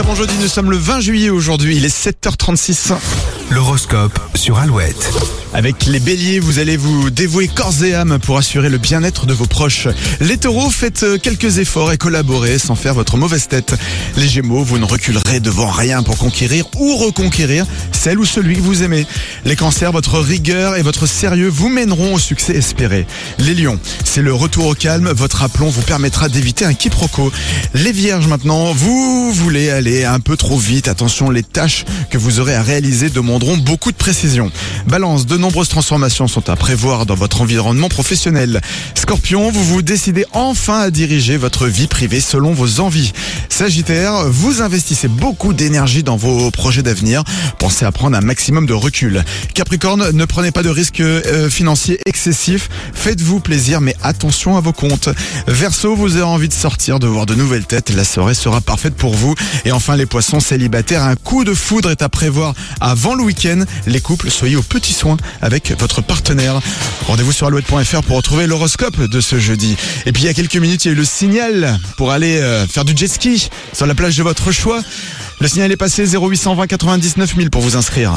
Très bon jeudi, nous sommes le 20 juillet aujourd'hui, il est 7h36. L'horoscope sur Alouette. Avec les béliers, vous allez vous dévouer corps et âme pour assurer le bien-être de vos proches. Les taureaux, faites euh, quelques efforts et collaborez sans faire votre mauvaise tête. Les gémeaux, vous ne reculerez devant rien pour conquérir ou reconquérir celle ou celui que vous aimez. Les cancers, votre rigueur et votre sérieux vous mèneront au succès espéré. Les lions, c'est le retour au calme, votre aplomb vous permettra d'éviter un quiproquo. Les vierges maintenant, vous voulez aller un peu trop vite, attention, les tâches que vous aurez à réaliser demanderont beaucoup de précision. Balance, de nombreuses transformations sont à prévoir dans votre environnement professionnel. Scorpion, vous vous décidez enfin à diriger votre vie privée selon vos envies. Sagittaire, vous investissez beaucoup d'énergie dans vos projets d'avenir. Pensez à prendre un maximum de recul. Capricorne, ne prenez pas de risques euh, financiers excessifs. Faites-vous plaisir, mais attention à vos comptes. Verseau, vous avez envie de sortir, de voir de nouvelles têtes. La soirée sera parfaite pour vous. Et enfin, les poissons célibataires, un coup de foudre est à prévoir avant le week-end. Les couples, soyez aux petits soins avec votre partenaire. Rendez-vous sur alouette.fr pour retrouver l'horoscope de ce jeudi. Et puis il y a quelques minutes, il y a eu le signal pour aller euh, faire du jet ski sur la plage de votre choix. Le signal est passé 0820 99 000 pour vous inscrire.